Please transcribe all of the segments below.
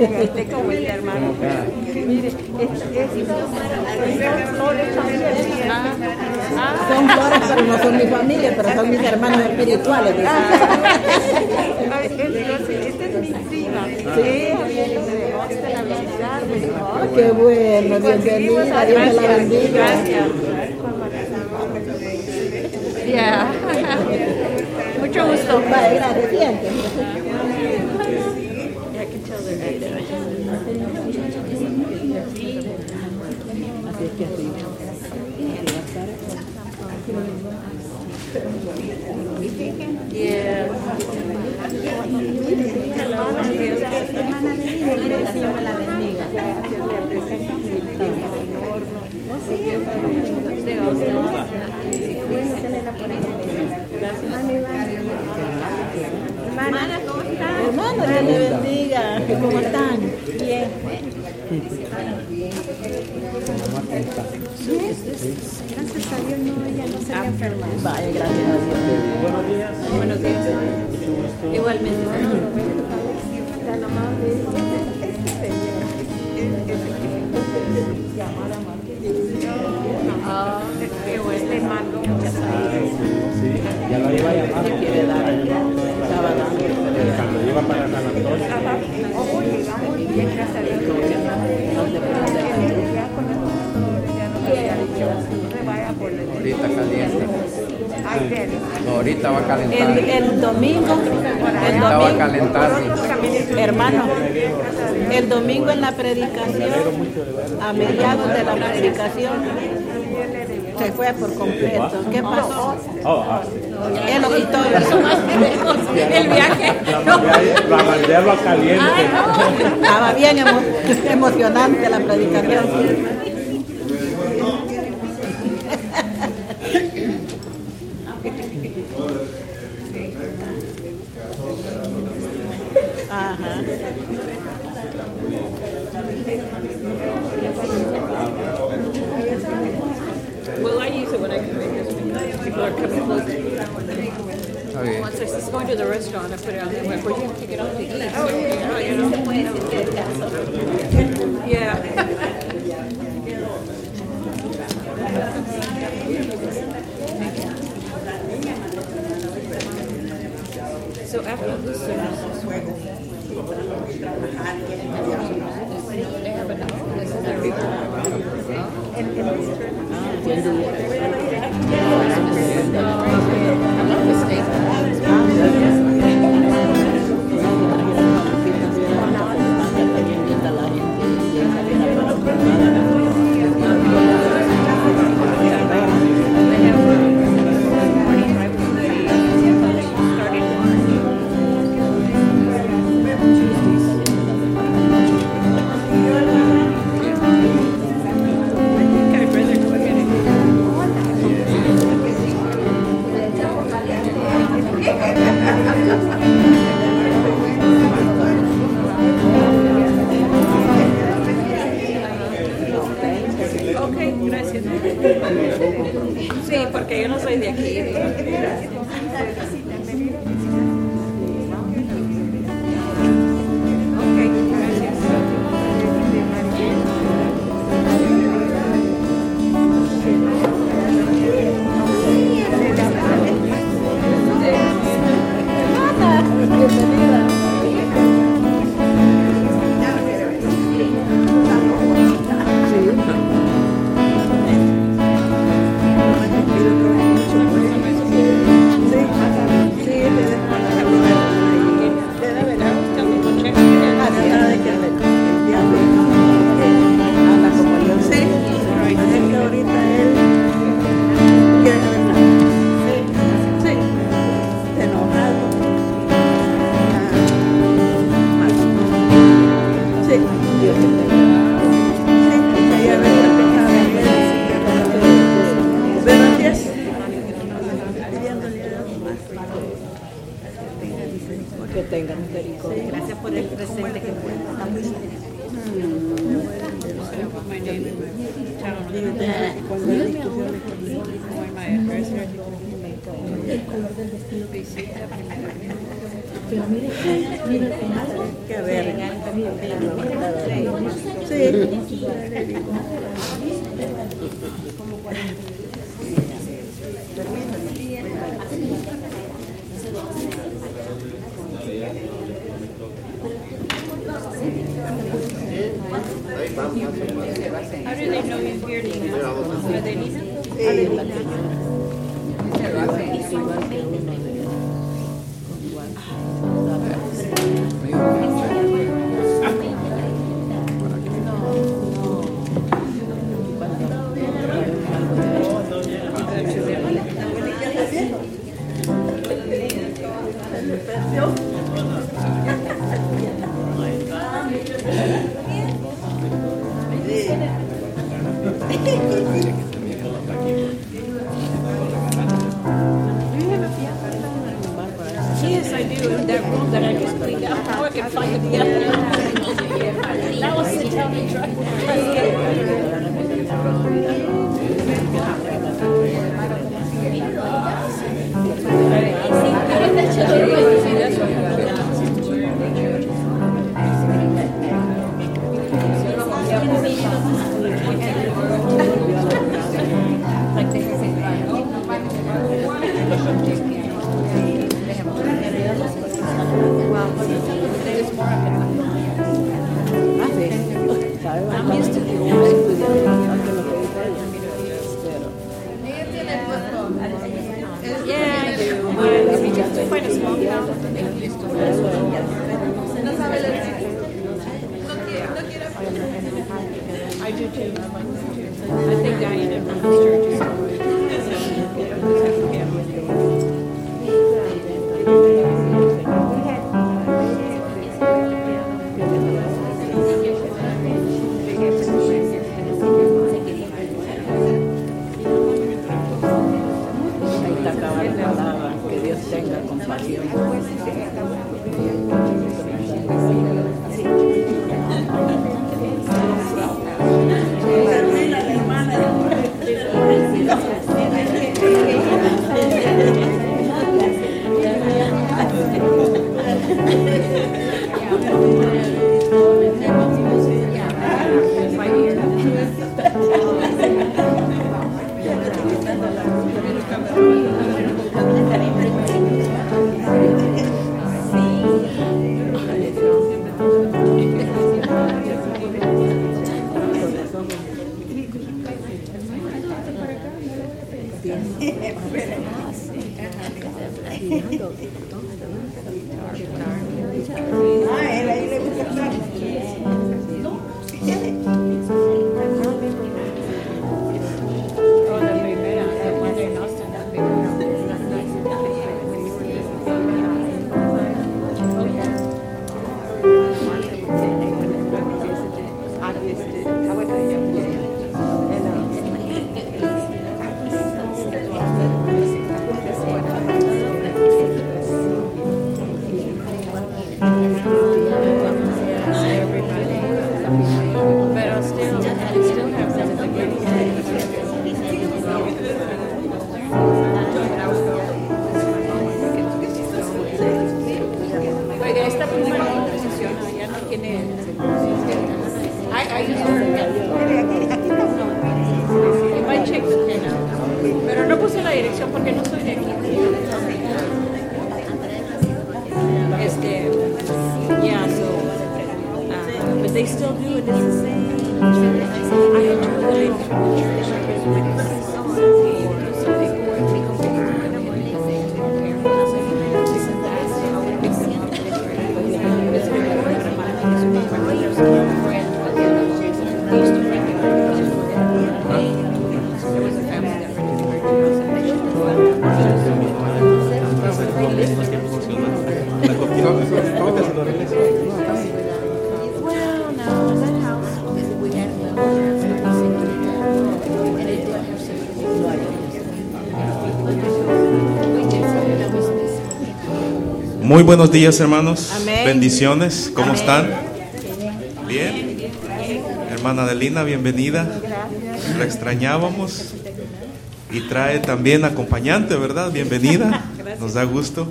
Este como este hermano. Mire, estas flores también. Son flores, pero no son mi familia, pero son mis hermanos espirituales. Esta es mi prima. Sí. Ah, Qué bueno, bendiga, Dios me la bendiga. Gracias. Yeah. Mucho gusto. Vale, gracias, siéntese. Así es que así. Yeah. Hermana, ¿cómo estás? Hermano, Dios le bendiga. ¿Cómo están? Bien. Gracias a Dios no, ella no se había enfermado. Vaya, gracias a Dios. Buenos días. Buenos días. Igualmente. Tan amable. Ah, qué bueno. Le mando muchas Sí, ya lo iba a llamar. Quiere dar. Estaba dando. Cuando iba para No, ahorita va a El, calentar. el domingo, el Ahorita va a domingo, calentar. hermano, el domingo en la predicación, a mediados de la predicación, se fue por completo. ¿Qué pasó? Oh, ah. Él lo quitó. El viaje. La mandé, a lo caliente. Estaba bien emo- emocionante la predicación. When I come in because people are coming close. Está bien. Once I was going to the restaurant, I put it on there, went, well, you have to get off to eat. So, you know, you know. Yeah. So after this service. They have enough. This is their I 有 Muy buenos días, hermanos. Amén. Bendiciones. ¿Cómo Amén. están? Bien. Hermana Adelina, bienvenida. Gracias. La extrañábamos. Y trae también acompañante, ¿verdad? Bienvenida. Nos da gusto.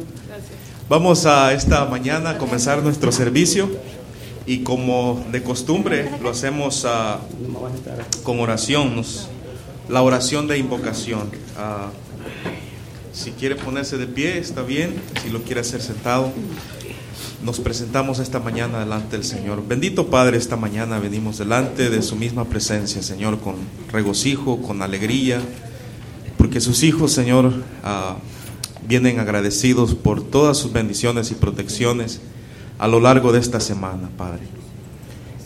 Vamos a esta mañana a comenzar nuestro servicio. Y como de costumbre, lo hacemos uh, con oración, la oración de invocación. Uh, si quiere ponerse de pie, está bien, si lo quiere hacer sentado. Nos presentamos esta mañana delante del Señor. Bendito Padre, esta mañana venimos delante de su misma presencia, Señor, con regocijo, con alegría, porque sus hijos, Señor, ah, vienen agradecidos por todas sus bendiciones y protecciones a lo largo de esta semana, Padre.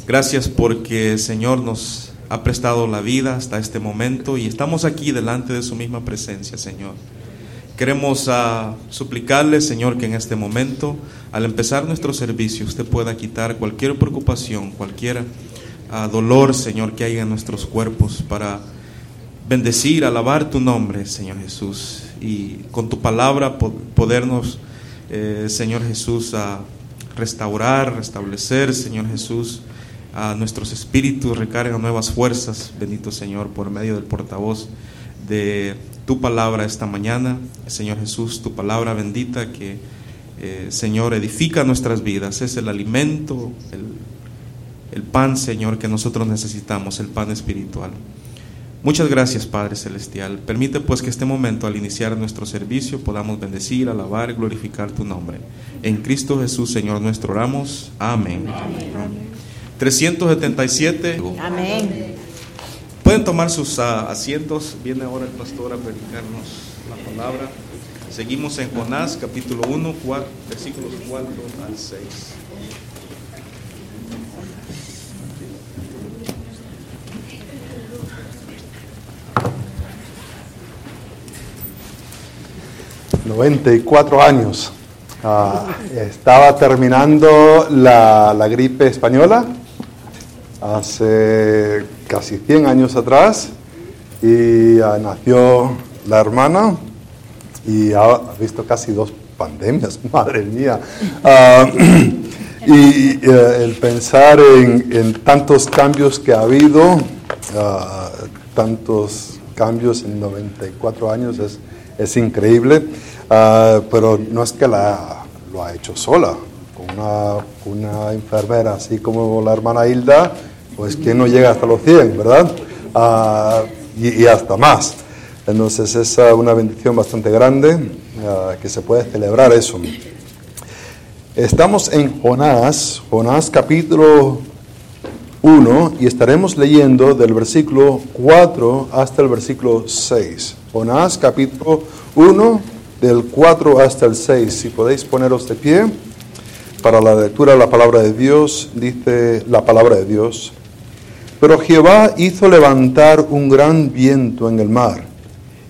Gracias porque, Señor, nos ha prestado la vida hasta este momento y estamos aquí delante de su misma presencia, Señor. Queremos ah, suplicarle, Señor, que en este momento, al empezar nuestro servicio, usted pueda quitar cualquier preocupación, cualquier ah, dolor, Señor, que haya en nuestros cuerpos para bendecir, alabar tu nombre, Señor Jesús, y con tu palabra po- podernos, eh, Señor Jesús, a restaurar, restablecer, Señor Jesús, a nuestros espíritus, recarga nuevas fuerzas, bendito Señor, por medio del portavoz de tu palabra esta mañana, Señor Jesús, tu palabra bendita que, eh, Señor, edifica nuestras vidas, es el alimento, el, el pan, Señor, que nosotros necesitamos, el pan espiritual. Muchas gracias, Padre Celestial. Permite pues que este momento, al iniciar nuestro servicio, podamos bendecir, alabar y glorificar tu nombre. En Cristo Jesús, Señor nuestro, oramos. Amén. 377. Amén. Pueden tomar sus ah, asientos. Viene ahora el pastor a predicarnos la palabra. Seguimos en Jonás, capítulo 1, cua- versículos 4 al 6. y 94 años. Ah, estaba terminando la, la gripe española hace casi 100 años atrás y nació la hermana y ha, visto casi dos pandemias, madre mía. Ah, y eh, el pensar en, en tantos cambios que ha habido, ah, tantos cambios en 94 años es, es increíble, Ah, pero no es que la, lo ha hecho sola, con una, una enfermera así como la hermana Hilda, pues que no llega hasta los 100, ¿verdad? Ah, y, y hasta más. Entonces es ah, una bendición bastante grande ah, que se puede celebrar eso. Estamos en Jonás, Jonás capítulo 1 y estaremos leyendo del versículo 4 hasta el versículo 6. Jonás capítulo 1 del 4 hasta el 6. Si podéis poneros de pie para la lectura de la palabra de Dios, dice la palabra de Dios. Pero Jehová hizo levantar un gran viento en el mar,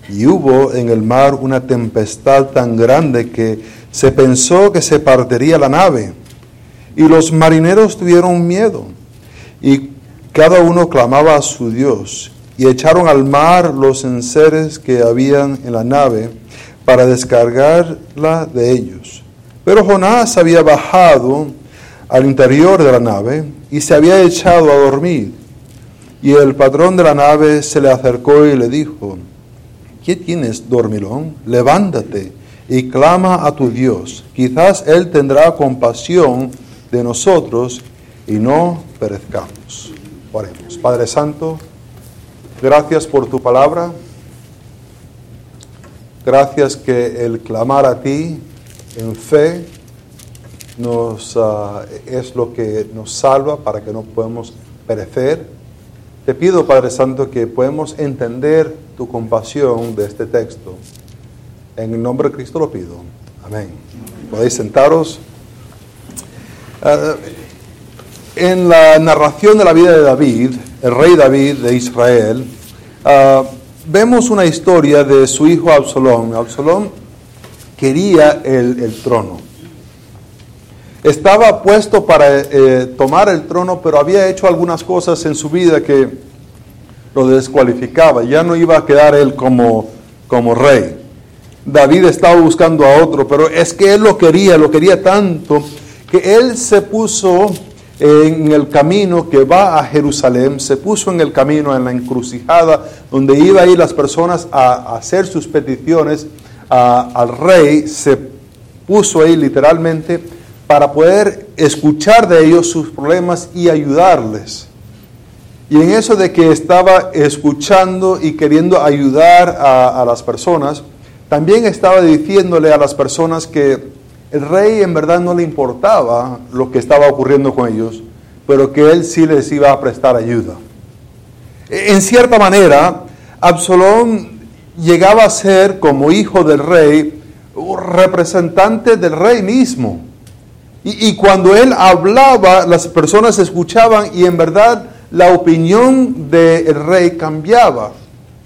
y hubo en el mar una tempestad tan grande que se pensó que se partiría la nave, y los marineros tuvieron miedo, y cada uno clamaba a su Dios, y echaron al mar los enseres que habían en la nave para descargarla de ellos. Pero Jonás había bajado al interior de la nave y se había echado a dormir. Y el patrón de la nave se le acercó y le dijo, ¿qué tienes, dormilón? Levántate y clama a tu Dios. Quizás Él tendrá compasión de nosotros y no perezcamos. Oremos. Padre Santo, gracias por tu palabra. Gracias que el clamar a ti en fe ah, es lo que nos salva para que no podamos perecer. Te pido, Padre Santo, que podamos entender tu compasión de este texto. En el nombre de Cristo lo pido. Amén. Podéis sentaros. Ah, en la narración de la vida de David, el rey David de Israel, ah, vemos una historia de su hijo Absalón. Absalón quería el, el trono. Estaba puesto para eh, tomar el trono, pero había hecho algunas cosas en su vida que lo descualificaba. Ya no iba a quedar él como, como rey. David estaba buscando a otro, pero es que él lo quería, lo quería tanto, que él se puso en el camino que va a Jerusalén, se puso en el camino, en la encrucijada, donde iba a ir las personas a, hacer sus peticiones al rey, se puso ahí literalmente para poder escuchar de ellos sus problemas y ayudarles. Y en eso de que estaba escuchando y queriendo ayudar a, las personas, también estaba diciéndole a las personas que el rey en verdad no le importaba lo que estaba ocurriendo con ellos, pero que él sí les iba a prestar ayuda. En cierta manera, Absalón llegaba a ser, como hijo del rey, un representante del rey mismo. Y, cuando él hablaba, las personas escuchaban y en verdad la opinión del rey cambiaba.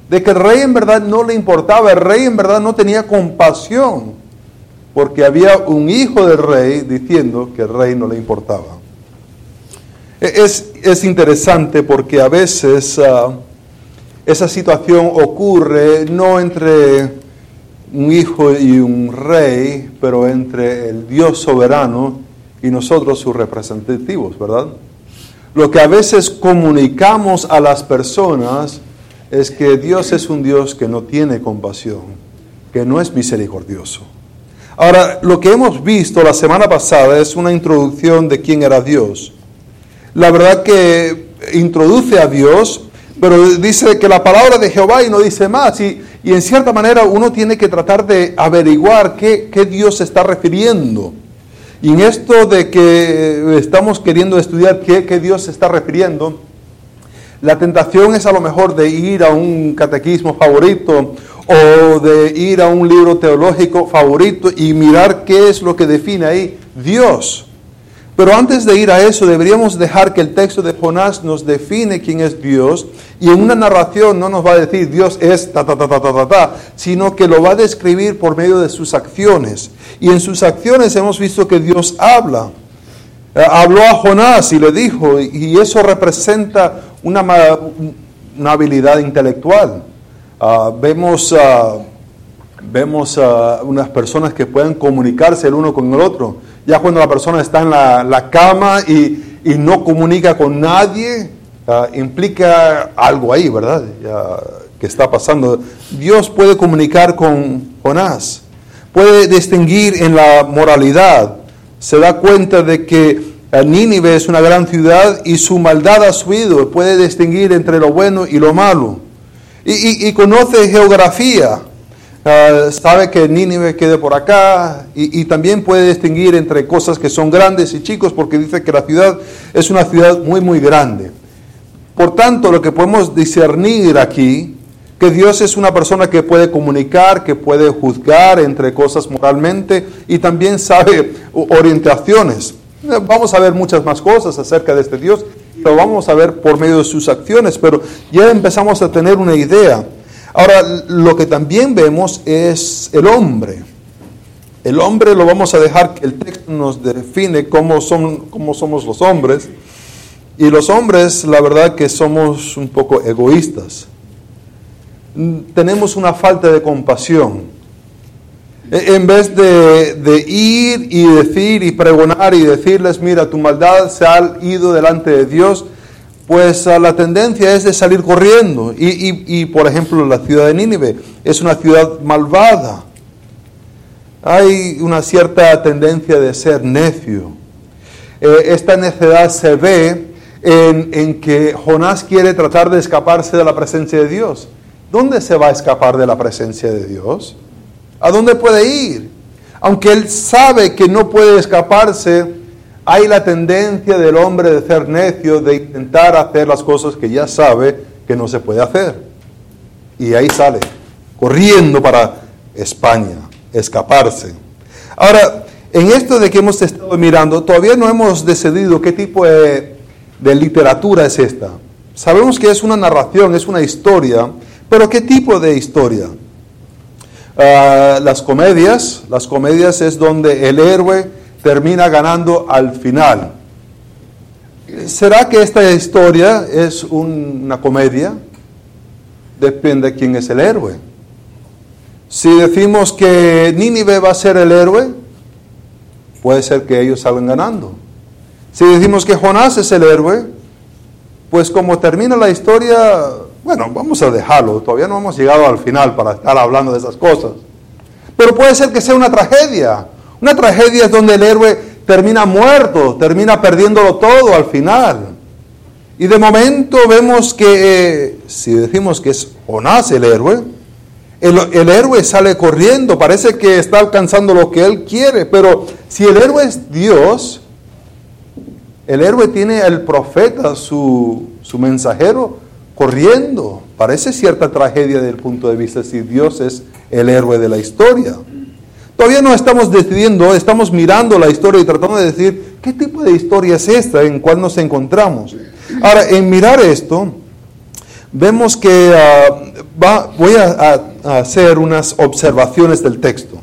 De que el rey en verdad no le importaba, el rey en verdad no tenía compasión, porque había un hijo del rey diciendo que el rey no le importaba. E, Es, es interesante porque a veces ah, esa situación ocurre no entre un hijo y un rey, pero entre el Dios soberano y nosotros sus representativos, ¿verdad? Lo que a veces comunicamos a las personas es que Dios es un Dios que no tiene compasión, que no es misericordioso. Ahora, lo que hemos visto la semana pasada es una introducción de quién era Dios. La verdad que introduce a Dios, pero dice que la palabra de Jehová y no dice más. Y, y en cierta manera uno tiene que tratar de averiguar qué, qué Dios está refiriendo. Y en esto de que estamos queriendo estudiar qué, qué Dios se está refiriendo, la tentación es a lo mejor de ir a un catequismo favorito o de ir a un libro teológico favorito y mirar qué es lo que define ahí Dios. Pero antes de ir a eso, deberíamos dejar que el texto de Jonás nos define quién es Dios. Y en una narración no nos va a decir Dios es ta, ta, ta, ta, ta, ta, ta, sino que lo va a describir por medio de sus acciones. Y en sus acciones hemos visto que Dios habla. Eh, habló a Jonás y le dijo, y eso representa una, una habilidad intelectual. Ah, vemos ah, vemos a unas personas que pueden comunicarse el uno con el otro. Ya cuando la persona está en la, la cama y, y no comunica con nadie, implica algo ahí, ¿verdad? Ya, que está pasando. Dios puede comunicar con Jonás, puede distinguir en la moralidad, se da cuenta de que eh, Nínive es una gran ciudad y su maldad ha subido, puede distinguir entre lo bueno y lo malo. Y- y conoce geografía, Ah, sabe que Nínive quede por acá y, y también puede distinguir entre cosas que son grandes y chicos porque dice que la ciudad es una ciudad muy muy grande. Por tanto, lo que podemos discernir aquí, que Dios es una persona que puede comunicar, que puede juzgar entre cosas moralmente y también sabe orientaciones. Vamos a ver muchas más cosas acerca de este Dios, lo vamos a ver por medio de sus acciones, pero ya empezamos a tener una idea. Ahora, lo que también vemos es el hombre. El hombre lo vamos a dejar que el texto nos define cómo, son, cómo somos los hombres. Y los hombres, la verdad que somos un poco egoístas. Tenemos una falta de compasión. E- En vez de, de ir y decir y pregonar y decirles, mira, tu maldad se ha ido delante de Dios, pues ah, la tendencia es de salir corriendo. Y, y- y, por ejemplo, la ciudad de Nínive es una ciudad malvada. Hay una cierta tendencia de ser necio. Eh, esta necedad se ve en, en que Jonás quiere tratar de escaparse de la presencia de Dios. ¿Dónde se va a escapar de la presencia de Dios? ¿A dónde puede ir? Aunque él sabe que no puede escaparse, hay la tendencia del hombre de ser necio, de intentar hacer las cosas que ya sabe que no se puede hacer. Y ahí sale, corriendo para España, escaparse. Ahora, en esto de que hemos estado mirando, todavía no hemos decidido qué tipo de, literatura es esta. Sabemos que es una narración, es una historia, pero ¿qué tipo de historia? Ah, las comedias, las comedias es donde el héroe termina ganando al final. ¿Será que esta historia es un- una comedia? Depende de quién es el héroe. Si decimos que Nínive va a ser el héroe, puede ser que ellos salgan ganando. Si decimos que Jonás es el héroe, pues como termina la historia, bueno, vamos a dejarlo, todavía no hemos llegado al final para estar hablando de esas cosas. Pero puede ser que sea una tragedia, Una tragedia es donde el héroe termina muerto, termina perdiéndolo todo al final. Y de momento vemos que, eh, si decimos que es Jonás el héroe, el, el héroe sale corriendo, parece que está alcanzando lo que él quiere, pero si el héroe es Dios, el héroe tiene el profeta, su, su mensajero, corriendo. Parece cierta tragedia desde el punto de vista si Dios es el héroe de la historia. Todavía no estamos decidiendo, estamos mirando la historia y tratando de decir qué tipo de historia es esta en cual nos encontramos. Ahora, en mirar esto, vemos que ah, va- voy a, hacer unas observaciones del texto.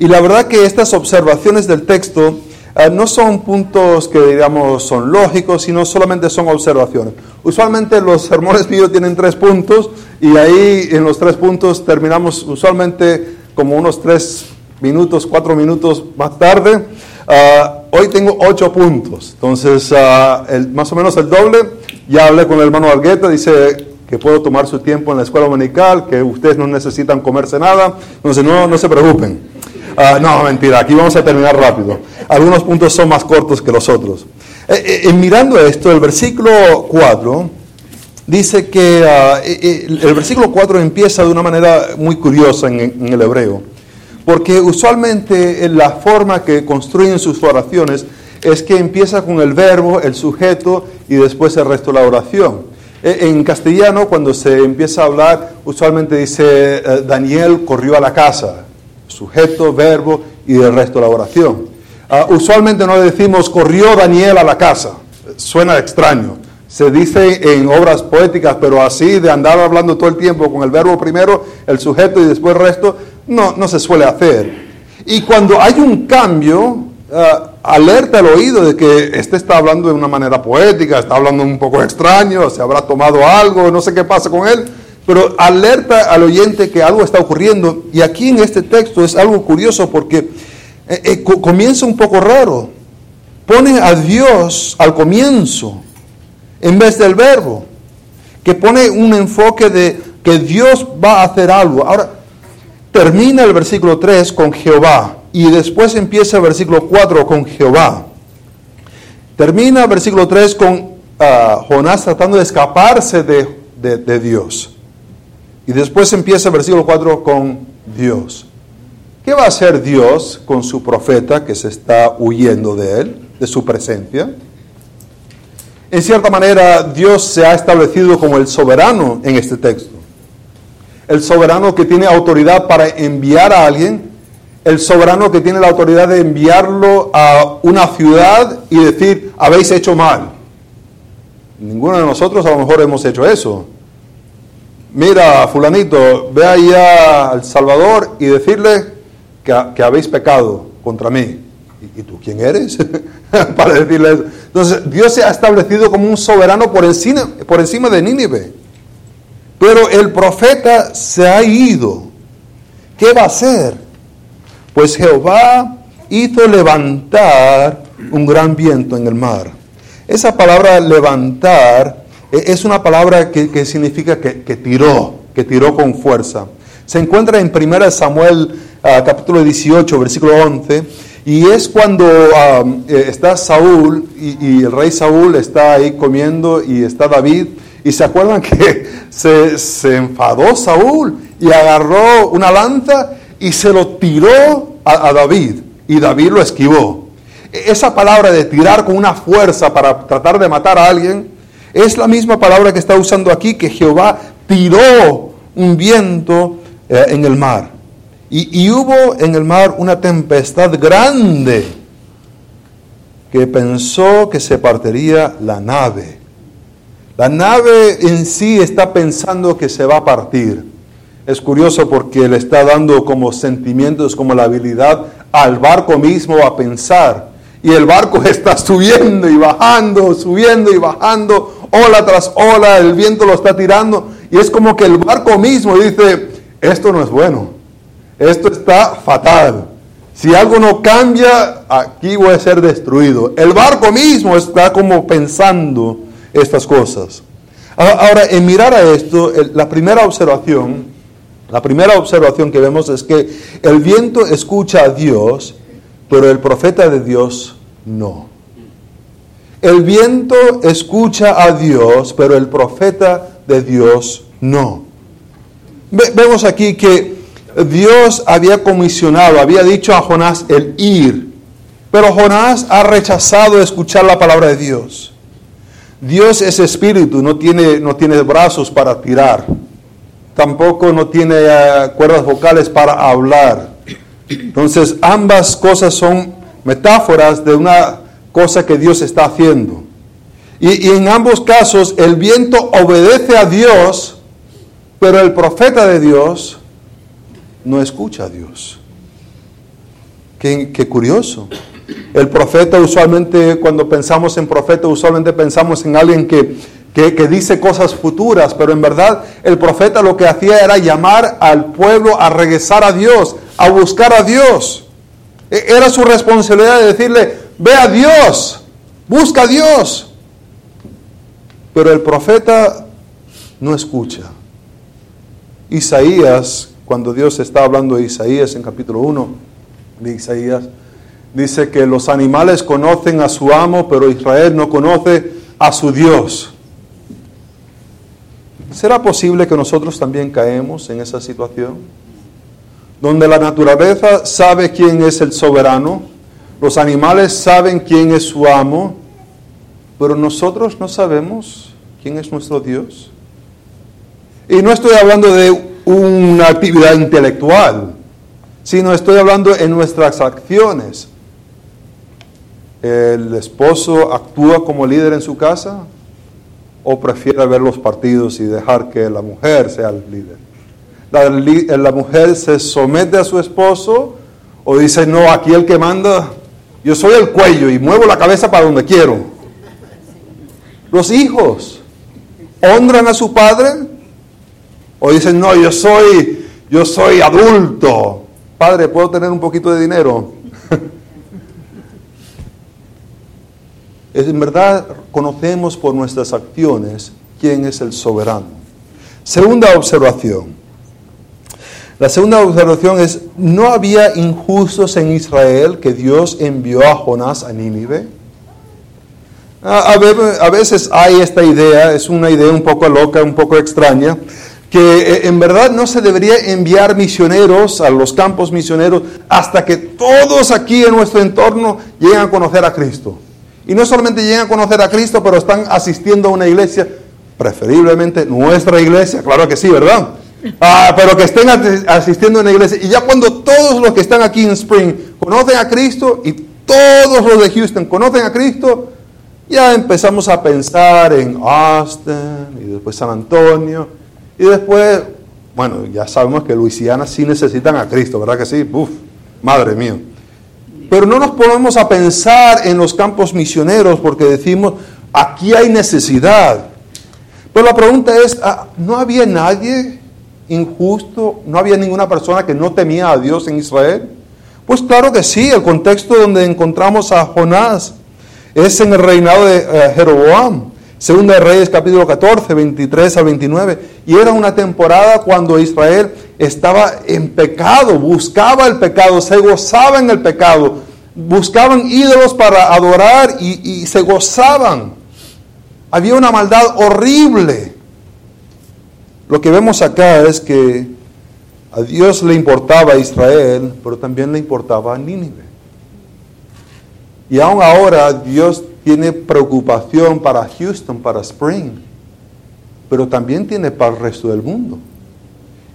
Y la verdad que estas observaciones del texto ah, no son puntos que digamos son lógicos, sino solamente son observaciones. Usualmente los sermones míos tienen tres puntos y ahí en los tres puntos terminamos usualmente como unos tres minutos, cuatro minutos más tarde. Ah, hoy tengo ocho puntos, entonces ah, el- más o menos el doble. Ya hablé con el hermano Argueta, dice que puedo tomar su tiempo en la escuela dominical, que ustedes no necesitan comerse nada, entonces no, no se preocupen. Ah, no, mentira, aquí vamos a terminar rápido. Algunos puntos son más cortos que los otros. Eh, eh, eh, mirando esto, el versículo 4 dice que eh, eh, el versículo 4 empieza de una manera muy curiosa en, en el hebreo, porque usualmente eh, la forma que construyen sus oraciones es que empieza con el verbo, el sujeto y después el resto de la oración. Eh, En castellano, cuando se empieza a hablar, usualmente dice eh, Daniel corrió a la casa, sujeto, verbo y el resto de la oración. Ah, usualmente no decimos corrió Daniel a la casa, suena extraño. Se dice en obras poéticas, pero así de andar hablando todo el tiempo con el verbo primero, el sujeto y después el resto, no, no se suele hacer. Y cuando hay un cambio, ah, alerta el oído de que este está hablando de una manera poética, está hablando un poco extraño, se habrá tomado algo, no sé qué pasa con él, pero alerta al oyente que algo está ocurriendo. Y aquí en este texto es algo curioso porque eh, eh, co- comienza un poco raro. Pone a Dios al comienzo en vez del verbo, que pone un enfoque de que Dios va a hacer algo. Ahora, termina el versículo 3 con Jehová y después empieza el versículo 4 con Jehová. Termina el versículo 3 con ah, Jonás tratando de escaparse de, de- de Dios. Y después empieza el versículo 4 con Dios. ¿Qué va a hacer Dios con su profeta que se está huyendo de él, de su presencia? En cierta manera, Dios se ha establecido como el soberano en este texto. El soberano que tiene autoridad para enviar a alguien, el soberano que tiene la autoridad de enviarlo a una ciudad y decir, habéis hecho mal. Ninguno de nosotros a lo mejor hemos hecho eso. Mira, fulanito, ve allá al Salvador y decirle que, que habéis pecado contra mí. ¿Y, tú quién eres? Para decirle eso. Entonces, Dios se ha establecido como un soberano por encima, por encima de Nínive. Pero el profeta se ha ido. ¿Qué va a hacer? Pues Jehová hizo levantar un gran viento en el mar. Esa palabra levantar eh, es una palabra que, significa que, tiró, que tiró con fuerza. Se encuentra en 1 Samuel ah, capítulo 18, versículo 11, y es cuando ah, eh, está Saúl y el rey Saúl está ahí comiendo y está David, y se acuerdan que se, enfadó Saúl y agarró una lanza y se lo tiró a, David, y David lo esquivó. Esa palabra de tirar con una fuerza para tratar de matar a alguien es la misma palabra que está usando aquí, que Jehová tiró un viento eh, en el mar. Y, y hubo en el mar una tempestad grande que pensó que se partiría la nave. La nave en sí está pensando que se va a partir. Es curioso porque le está dando como sentimientos, como la habilidad al barco mismo a pensar. Y el barco está subiendo y bajando, subiendo y bajando, ola tras ola, el viento lo está tirando. Y es como que el barco mismo dice, esto no es bueno, esto está fatal. Si algo no cambia, aquí voy a ser destruido. El barco mismo está como pensando estas cosas. Ahora, en mirar a esto, la primera observación, la primera observación que vemos es que el viento escucha a Dios, pero el profeta de Dios no. El viento escucha a Dios, pero el profeta de Dios no. Ve- vemos aquí que Dios había comisionado, había dicho a Jonás el ir, pero Jonás ha rechazado escuchar la palabra de Dios. Dios es espíritu, no tiene, no tiene brazos para tirar, tampoco no tiene eh, cuerdas vocales para hablar. Entonces ambas cosas son metáforas de una cosa que Dios está haciendo. Y, y en ambos casos el viento obedece a Dios, pero el profeta de Dios no escucha a Dios. Qué, qué curioso. El profeta usualmente, cuando pensamos en profeta, usualmente pensamos en alguien que, que, que dice cosas futuras, pero en verdad el profeta lo que hacía era llamar al pueblo a regresar a Dios, a buscar a Dios. E- Era su responsabilidad de decirle, ve a Dios, busca a Dios. Pero el profeta no escucha. Isaías, cuando Dios está hablando de Isaías en capítulo 1 de Isaías, dice que los animales conocen a su amo, pero Israel no conoce a su Dios. ¿Será posible que nosotros también caemos en esa situación? Donde la naturaleza sabe quién es el soberano, los animales saben quién es su amo, pero nosotros no sabemos quién es nuestro Dios. Y no estoy hablando de una actividad intelectual, sino estoy hablando en nuestras acciones. ¿El esposo actúa como líder en su casa o prefiere ver los partidos y dejar que la mujer sea el líder? ¿La, mujer se somete a su esposo o dice, no, aquí el que manda, yo soy el cuello y muevo la cabeza para donde quiero? Los hijos honran a su padre o dicen, no, yo soy, yo soy adulto. Padre, ¿puedo tener un poquito de dinero? Es, en verdad conocemos por nuestras acciones quién es el soberano. Segunda observación. La segunda observación es, ¿no había injustos en Israel que Dios envió a Jonás a Nínive? A, a ve- a veces hay esta idea, es una idea un poco loca, un poco extraña, que eh, en verdad no se debería enviar misioneros a los campos misioneros hasta que todos aquí en nuestro entorno lleguen a conocer a Cristo. Y no solamente lleguen a conocer a Cristo, pero están asistiendo a una iglesia, preferiblemente nuestra iglesia, claro que sí, ¿verdad? Ah, pero que estén asistiendo a una iglesia. Y ya cuando todos los que están aquí en Spring conocen a Cristo y todos los de Houston conocen a Cristo, ya empezamos a pensar en Austin y después San Antonio y después, bueno, ya sabemos que Luisiana sí necesitan a Cristo, ¿verdad que sí? Uf, madre mía. Pero no nos ponemos a pensar en los campos misioneros porque decimos, aquí hay necesidad. Pero la pregunta es, ah, ¿no había nadie injusto? ¿No había ninguna persona que no temía a Dios en Israel? Pues claro que sí, el contexto donde encontramos a Jonás es en el reinado de eh, Jeroboam. Segunda de Reyes capítulo 14, 23 a 29. Y era una temporada cuando Israel estaba en pecado, buscaba el pecado, se gozaba en el pecado, buscaban ídolos para adorar y, y se gozaban. Había una maldad horrible. Lo que vemos acá es que a Dios le importaba a Israel, pero también le importaba a Nínive. Y aún ahora Dios tiene preocupación para Houston, para Spring, pero también tiene para el resto del mundo.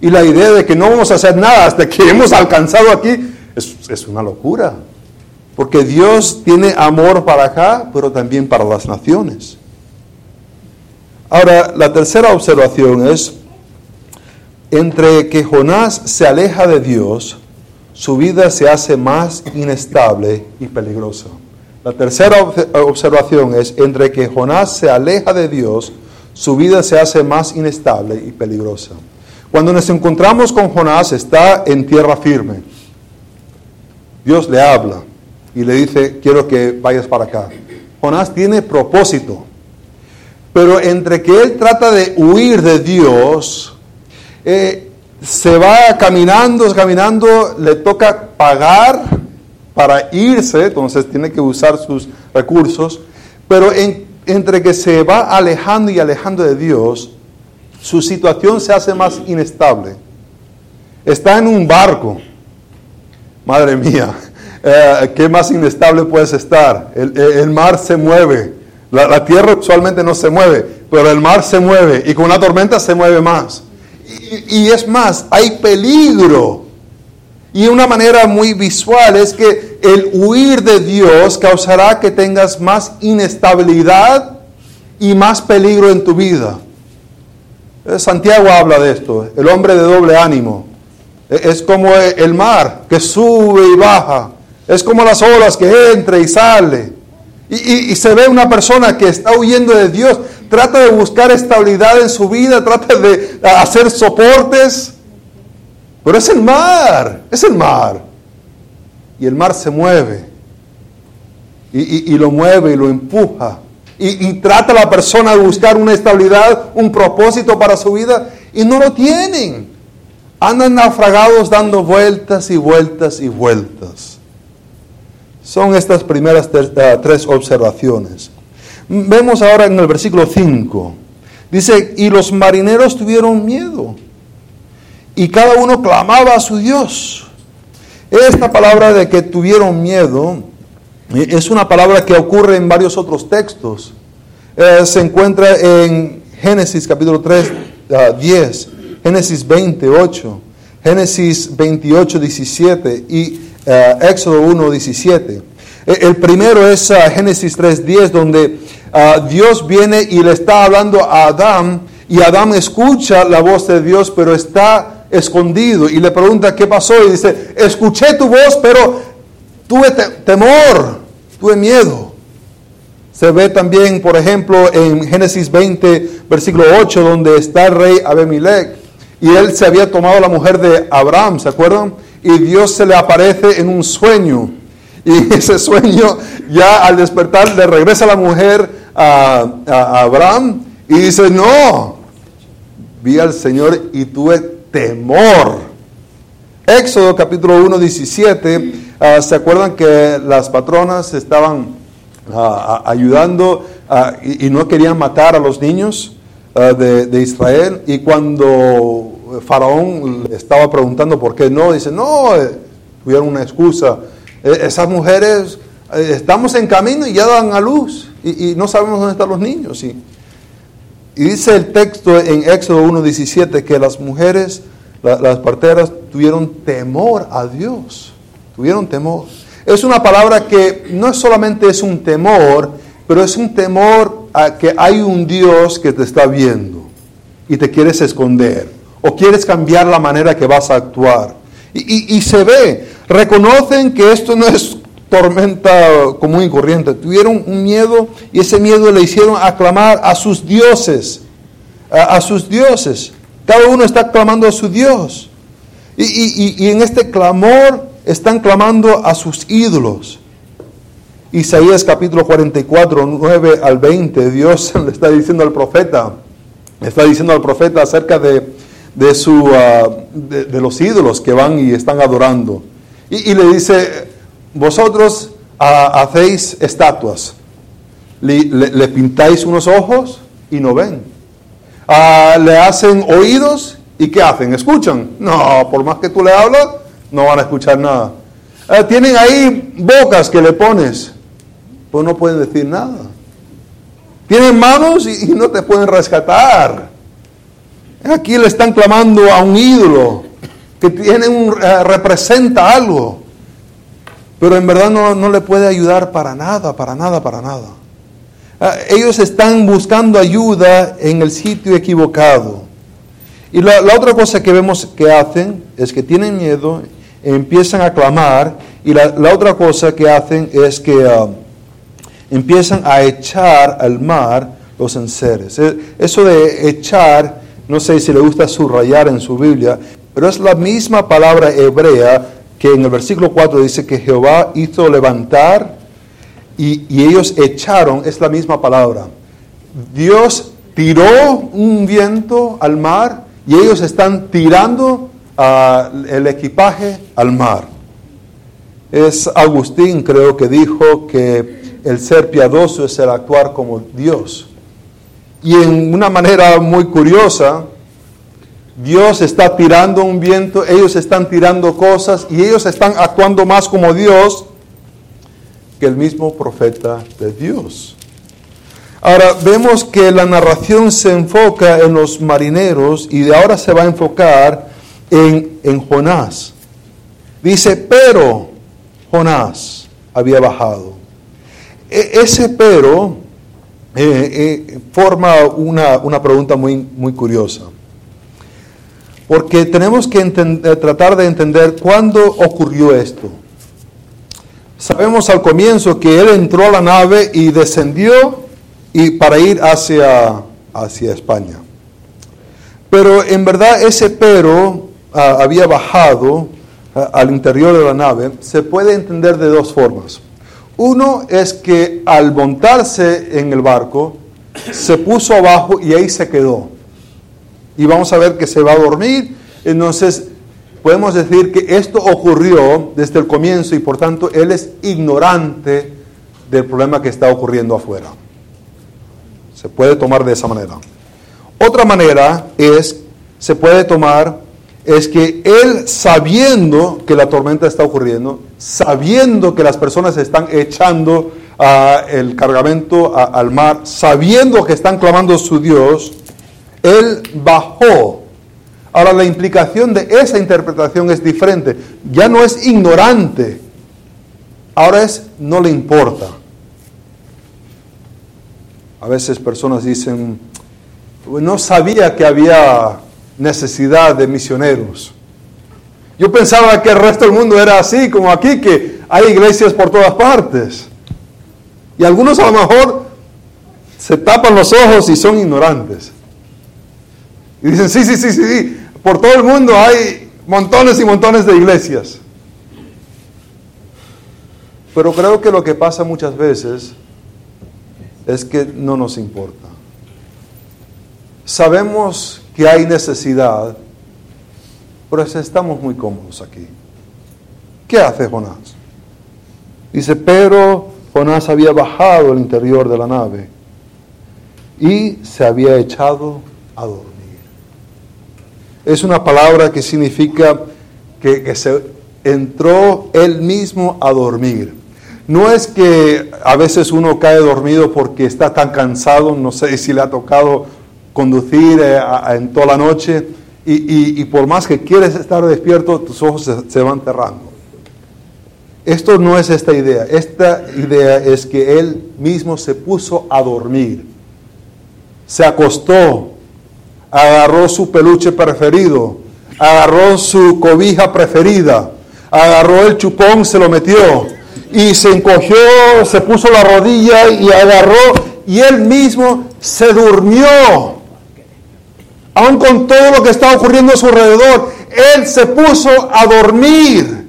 Y la idea de que no vamos a hacer nada hasta que hemos alcanzado aquí es, una locura. Porque Dios tiene amor para acá, pero también para las naciones. Ahora, la tercera observación es, entre que Jonás se aleja de Dios, su vida se hace más inestable y peligrosa. La tercera ob- observación es, entre que Jonás se aleja de Dios, su vida se hace más inestable y peligrosa. Cuando nos encontramos con Jonás, está en tierra firme. Dios le habla y le dice, quiero que vayas para acá. Jonás tiene propósito, pero entre que él trata de huir de Dios, eh, se va caminando, caminando, le toca pagar para irse, entonces tiene que usar sus recursos, pero en- entre que se va alejando y alejando de Dios, su situación se hace más inestable. Está en un barco, madre mía, eh, ¿qué más inestable puedes estar? El, mar se mueve, la, tierra usualmente no se mueve, pero el mar se mueve y con una tormenta se mueve más. Y es más, hay peligro. Y una manera muy visual es que el huir de Dios causará que tengas más inestabilidad y más peligro en tu vida. Eh, Santiago habla de esto, el hombre de doble ánimo. Eh, Es como el mar que sube y baja. Es como las olas que entra y sale. Y, y- se ve una persona que está huyendo de Dios. Trata de buscar estabilidad en su vida, trata de hacer soportes. Pero es el mar, es el mar. Y el mar se mueve. Y, lo mueve y lo empuja. Y, trata a la persona de buscar una estabilidad, un propósito para su vida. Y no lo tienen. Andan naufragados dando vueltas y vueltas y vueltas. Son estas primeras eh, tres observaciones. Vemos ahora en el versículo 5. Dice, y los marineros tuvieron miedo. Y cada uno clamaba a su Dios. Esta palabra de que tuvieron miedo eh, es una palabra que ocurre en varios otros textos. Eh, se encuentra en Génesis capítulo 3, ah, 10, Génesis 28, Génesis 28, 17 y eh, Éxodo 1, 17. Eh, El primero es ah, Génesis 3, 10, donde ah, Dios viene y le está hablando a Adán y Adán escucha la voz de Dios, pero está escondido y le pregunta qué pasó y dice, escuché tu voz, pero tuve te- temor, tuve miedo. Se ve también, por ejemplo, en Génesis 20, versículo 8, donde está el rey Abimelech. Y él se había tomado la mujer de Abraham, ¿se acuerdan? Y Dios se le aparece en un sueño. Y ese sueño, ya al despertar, le regresa la mujer a, a Abraham y dice, no, vi al Señor y tuve temor. Éxodo capítulo 1, 17, ah, ¿se acuerdan que las patronas estaban ah, ayudando ah, y, no querían matar a los niños de, Israel? Y cuando Faraón estaba preguntando por qué no, dice, no, eh, tuvieron una excusa. Eh, esas mujeres, eh, estamos en camino y ya dan a luz y, y no sabemos dónde están los niños. Y, y dice el texto en Éxodo 1.17 que las mujeres, la- las parteras, tuvieron temor a Dios. Tuvieron temor. Es una palabra que no solamente es un temor, pero es un temor a que hay un Dios que te está viendo y te quieres esconder o quieres cambiar la manera que vas a actuar. Y se ve, reconocen que esto no es tormenta común y corriente, tuvieron un miedo y ese miedo le hicieron aclamar a sus dioses, a, sus dioses. Cada uno está clamando a su Dios. Y, y- y- en este clamor están clamando a sus ídolos. Isaías capítulo 44, 9 al 20, Dios le está diciendo al profeta, le está diciendo al profeta acerca de, de su, ah, de, los ídolos que van y están adorando. Y le dice, vosotros ah, hacéis estatuas, le, pintáis unos ojos y no ven. Ah, le hacen oídos y ¿qué hacen? ¿Escuchan? No, por más que tú le hablas, no van a escuchar nada. Ah, tienen ahí bocas que le pones, pues no pueden decir nada. Tienen manos y, y no te pueden rescatar. Aquí le están clamando a un ídolo que tiene un, eh, representa algo, pero en verdad no, no le puede ayudar para nada, para nada, para nada. Ah, ellos están buscando ayuda en el sitio equivocado. Y la, otra cosa que vemos que hacen es que tienen miedo, empiezan a clamar, y la, la otra cosa que hacen es que ah, empiezan a echar al mar los enseres. Eh, Eso de echar, no sé si le gusta subrayar en su Biblia, pero es la misma palabra hebrea que en el versículo 4 dice que Jehová hizo levantar y, ellos echaron, es la misma palabra. Dios tiró un viento al mar y ellos están tirando ah, el equipaje al mar. Es Agustín, creo que dijo que el ser piadoso es el actuar como Dios. Y en una manera muy curiosa, Dios está tirando un viento, ellos están tirando cosas y ellos están actuando más como Dios que el mismo profeta de Dios. Ahora vemos que la narración se enfoca en los marineros y ahora se va a enfocar en, en Jonás. Dice, pero Jonás había bajado. E- ese pero eh, eh, forma una, una pregunta muy, muy curiosa. Porque tenemos que eh, tratar de entender cuándo ocurrió esto. Sabemos al comienzo que él entró a la nave y descendió y para ir hacia, hacia España. Pero en verdad ese pero ah, había bajado ah, al interior de la nave. Se puede entender de dos formas. Uno es que al montarse en el barco, se puso abajo y ahí se quedó. Y vamos a ver que se va a dormir. Entonces, podemos decir que esto ocurrió desde el comienzo y por tanto él es ignorante del problema que está ocurriendo afuera. Se puede tomar de esa manera. Otra manera es, se puede tomar, es que él sabiendo que la tormenta está ocurriendo, sabiendo que las personas están echando ah, el cargamento a- al mar, sabiendo que están clamando a su Dios, él bajó. Ahora la implicación de esa interpretación es diferente. Ya no es ignorante, ahora es no le importa. A veces personas dicen, no sabía que había necesidad de misioneros. Yo pensaba que el resto del mundo era así, como aquí, que hay iglesias por todas partes. Y algunos a lo mejor se tapan los ojos y son ignorantes. Y dicen, sí, sí, sí, sí, sí, por todo el mundo hay montones y montones de iglesias. Pero creo que lo que pasa muchas veces es que no nos importa. Sabemos que hay necesidad, pero estamos muy cómodos aquí. ¿Qué hace Jonás? Dice, pero Jonás había bajado al interior de la nave y se había echado a dormir. Es una palabra que significa que, se entró él mismo a dormir. No es que a veces uno cae dormido porque está tan cansado, no sé si le ha tocado conducir eh, en toda la noche y, por más que quieres estar despierto, tus ojos se van cerrando. Esto no es esta idea. Esta idea es que él mismo se puso a dormir. Se acostó, agarró su peluche preferido, agarró su cobija preferida, agarró el chupón, se lo metió y se encogió, se puso la rodilla y agarró y él mismo se durmió. Aun con todo lo que está ocurriendo a su alrededor, él se puso a dormir.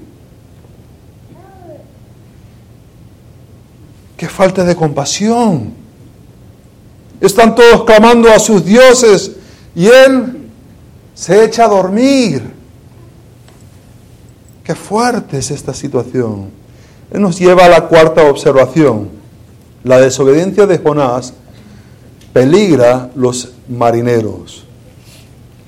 Qué falta de compasión. Están todos clamando a sus dioses y él se echa a dormir. Qué fuerte es esta situación. Él nos lleva a la cuarta observación. La desobediencia de Jonás peligra los marineros.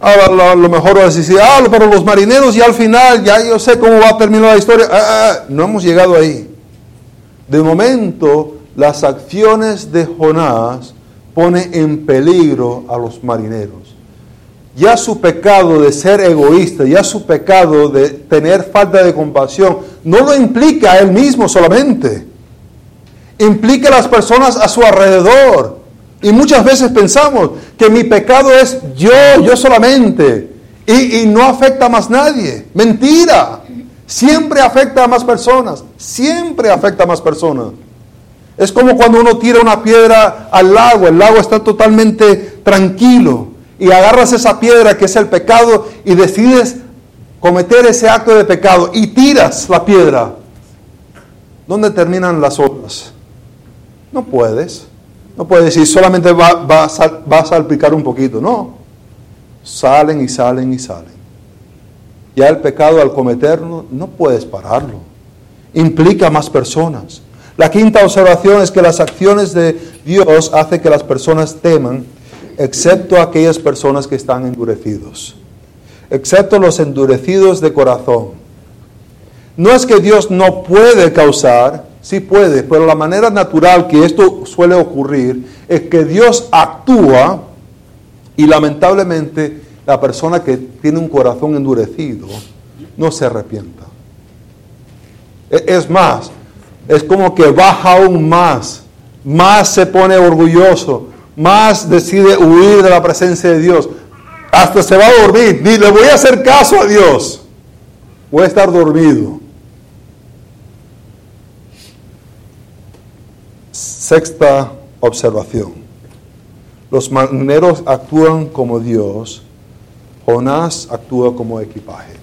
Ahora lo, lo mejor es decir, ah, pero los marineros ya al final, ya yo sé cómo va a terminar la historia. Ah, ah, ah, no hemos llegado ahí. De momento, las acciones de Jonás pone en peligro a los marineros. Ya su pecado de ser egoísta, ya su pecado de tener falta de compasión, no lo implica a él mismo solamente. Implica a las personas a su alrededor. Y muchas veces pensamos que mi pecado es yo, yo solamente. Y, y no afecta a más nadie. Mentira. Siempre afecta a más personas. Siempre afecta a más personas. Es como cuando uno tira una piedra al lago. El lago está totalmente tranquilo. Y agarras esa piedra que es el pecado y decides cometer ese acto de pecado y tiras la piedra. ¿Dónde terminan las olas? No puedes. No puedes decir solamente va, va, va a salpicar un poquito. No. Salen y salen y salen. Ya el pecado al cometerlo no puedes pararlo. implica más personas. La quinta observación es que las acciones de Dios hacen que las personas teman, excepto aquellas personas que están endurecidos, excepto los endurecidos de corazón. No es que Dios no puede causar, sí puede, pero la manera natural que esto suele ocurrir es que Dios actúa y lamentablemente la persona que tiene un corazón endurecido no se arrepienta. E- Es más, es como que baja aún más, más se pone orgulloso, más decide huir de la presencia de Dios, hasta se va a dormir, ni le voy a hacer caso a Dios, voy a estar dormido. Sexta observación. Los marineros actúan como Dios, Jonás actúa como equipaje.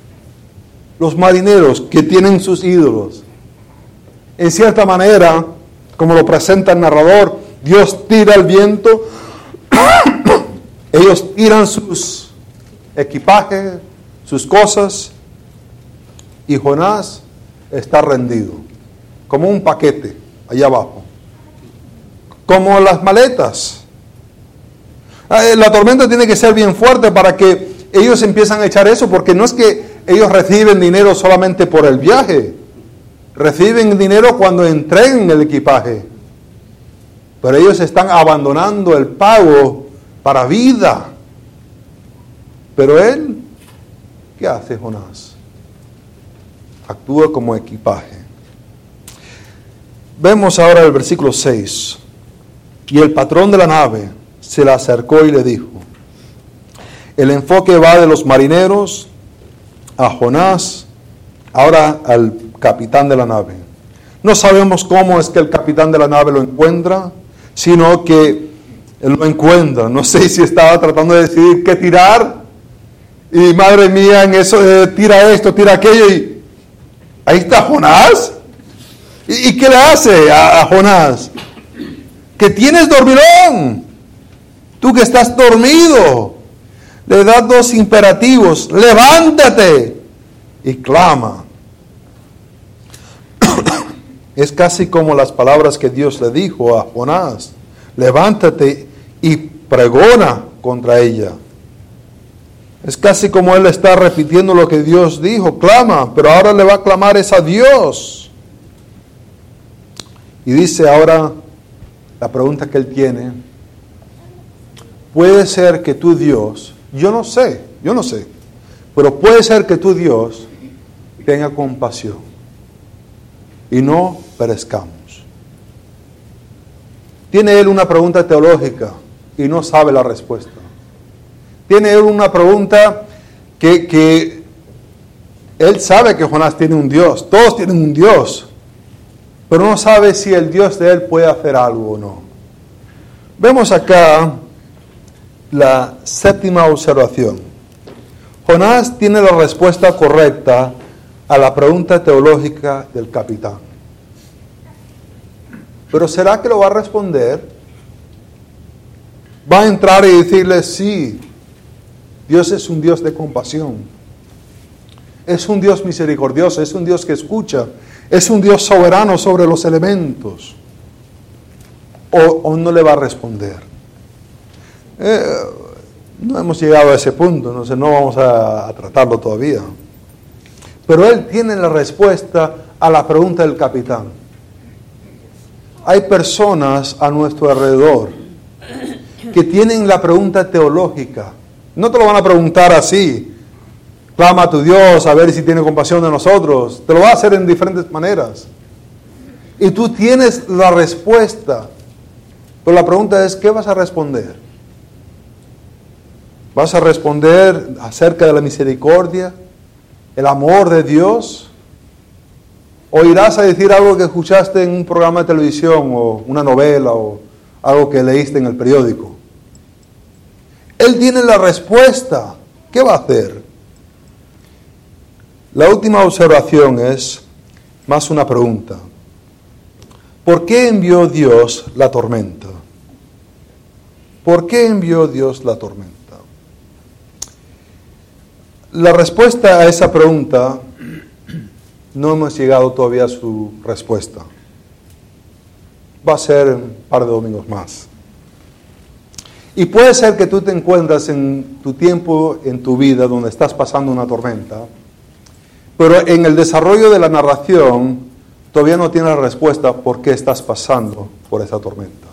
Los marineros que tienen sus ídolos, en cierta manera, como lo presenta el narrador, Dios tira el viento, ellos tiran sus equipajes, sus cosas, y Jonás está rendido, como un paquete allá abajo, como las maletas. Ah, eh, La tormenta tiene que ser bien fuerte para que ellos empiezan a echar eso, porque no es que ellos reciben dinero solamente por el viaje, reciben dinero cuando entreguen el equipaje, pero ellos están abandonando el pago para vida. Pero él, ¿qué hace Jonás? Actúa como equipaje. Vemos ahora el versículo 6. Y el patrón de la nave se le acercó y le dijo, el enfoque va de los marineros a Jonás, ahora al capitán de la nave. No sabemos cómo es que el capitán de la nave lo encuentra, sino que él lo encuentra. No sé si estaba tratando de decidir qué tirar. Y madre mía, en eso eh, tira esto, tira aquello. Y ahí está Jonás. ¿Y, y qué le hace a, Jonás? Que tienes dormilón. Tú que estás dormido. Le da dos imperativos. Levántate y clama. Es casi como las palabras que Dios le dijo a Jonás. Levántate y pregona contra ella. Es casi como él está repitiendo lo que Dios dijo. Clama, pero ahora le va a clamar es a Dios. Y dice ahora la pregunta que él tiene. Puede ser que tu Dios, yo no sé, yo no sé, pero puede ser que tu Dios tenga compasión y no perezcamos. Tiene él una pregunta teológica y no sabe la respuesta. Tiene él una pregunta que, que él sabe que Jonás tiene un Dios, todos tienen un Dios, pero no sabe si el Dios de él puede hacer algo o no. Vemos acá la séptima observación. Jonás tiene la respuesta correcta a la pregunta teológica del capitán. Pero ¿será que lo va a responder? Va a entrar y decirle, sí, Dios es un Dios de compasión. Es un Dios misericordioso, es un Dios que escucha, es un Dios soberano sobre los elementos. O, o no le va a responder. Eh, no hemos llegado a ese punto, no, sé, no vamos a, a tratarlo todavía. Pero él tiene la respuesta a la pregunta del capitán. Hay personas a nuestro alrededor que tienen la pregunta teológica. No te lo van a preguntar así. Clama a tu Dios a ver si tiene compasión de nosotros. Te lo va a hacer en diferentes maneras. Y tú tienes la respuesta. Pero la pregunta es, ¿qué vas a responder? ¿Vas a responder acerca de la misericordia, el amor de Dios? ¿O irás a decir algo que escuchaste en un programa de televisión o una novela o algo que leíste en el periódico? Él tiene la respuesta. ¿Qué va a hacer? La última observación es más una pregunta. ¿Por qué envió Dios la tormenta? ¿Por qué envió Dios la tormenta? La respuesta a esa pregunta no hemos llegado todavía a su respuesta. Va a ser un par de domingos más. Y puede ser que tú te encuentras en tu tiempo, en tu vida, donde estás pasando una tormenta, pero en el desarrollo de la narración todavía no tienes la respuesta por qué estás pasando por esa tormenta.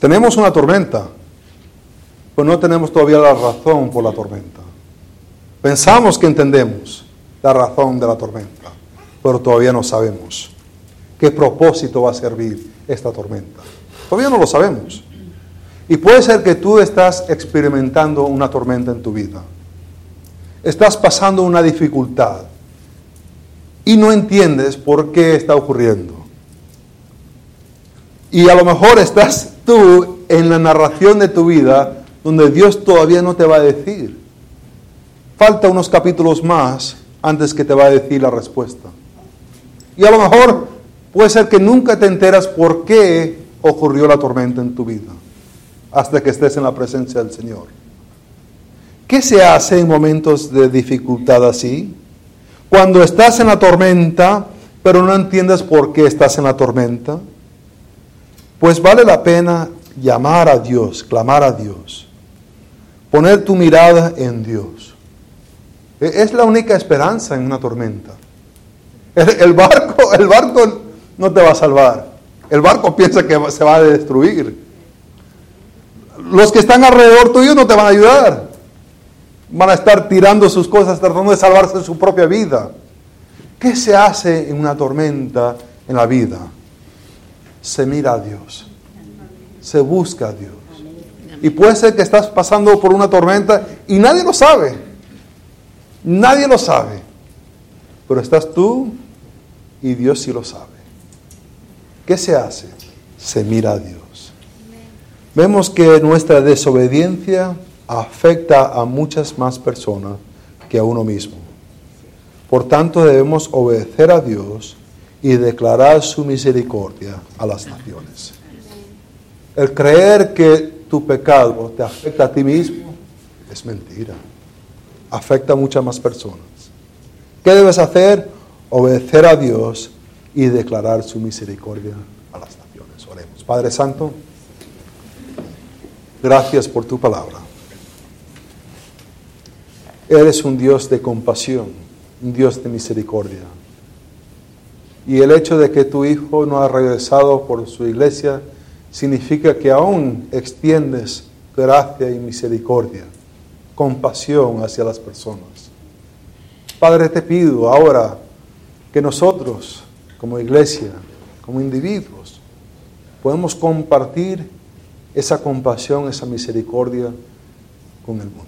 Tenemos una tormenta, pero no tenemos todavía la razón por la tormenta. Pensamos que entendemos la razón de la tormenta, pero todavía no sabemos qué propósito va a servir esta tormenta. Todavía no lo sabemos. Y puede ser que tú estás experimentando una tormenta en tu vida. Estás pasando una dificultad y no entiendes por qué está ocurriendo. Y a lo mejor estás tú en la narración de tu vida donde Dios todavía no te va a decir. Falta unos capítulos más antes que te va a decir la respuesta. Y a lo mejor puede ser que nunca te enteras por qué ocurrió la tormenta en tu vida hasta que estés en la presencia del Señor. ¿Qué se hace en momentos de dificultad así? Cuando estás en la tormenta, pero no entiendes por qué estás en la tormenta, pues vale la pena llamar a Dios, clamar a Dios, poner tu mirada en Dios. E-, es la única esperanza en una tormenta. El, barco, el barco no te va a salvar. El barco piensa que se va a destruir los que están alrededor tuyo no te van a ayudar. Van a estar tirando sus cosas tratando de salvarse de su propia vida. ¿Qué se hace en una tormenta en la vida? Se mira a Dios. Se busca a Dios. Y puede ser que estás pasando por una tormenta y nadie lo sabe. Nadie lo sabe. Pero estás tú y Dios sí lo sabe. ¿Qué se hace? Se mira a Dios. Vemos que nuestra desobediencia afecta a muchas más personas que a uno mismo. Por tanto, debemos obedecer a Dios y declarar su misericordia a las naciones. El creer que tu pecado te afecta a ti mismo es mentira. Afecta a muchas más personas. ¿Qué debes hacer? Obedecer a Dios y declarar su misericordia a las naciones. Oremos. Padre Santo. Gracias por tu palabra. Eres un Dios de compasión, un Dios de misericordia. Y el hecho de que tu Hijo no ha regresado por su iglesia significa que aún extiendes gracia y misericordia, compasión hacia las personas. Padre, te pido ahora que nosotros, como iglesia, como individuos, podemos compartir esa compasión, esa misericordia con el mundo.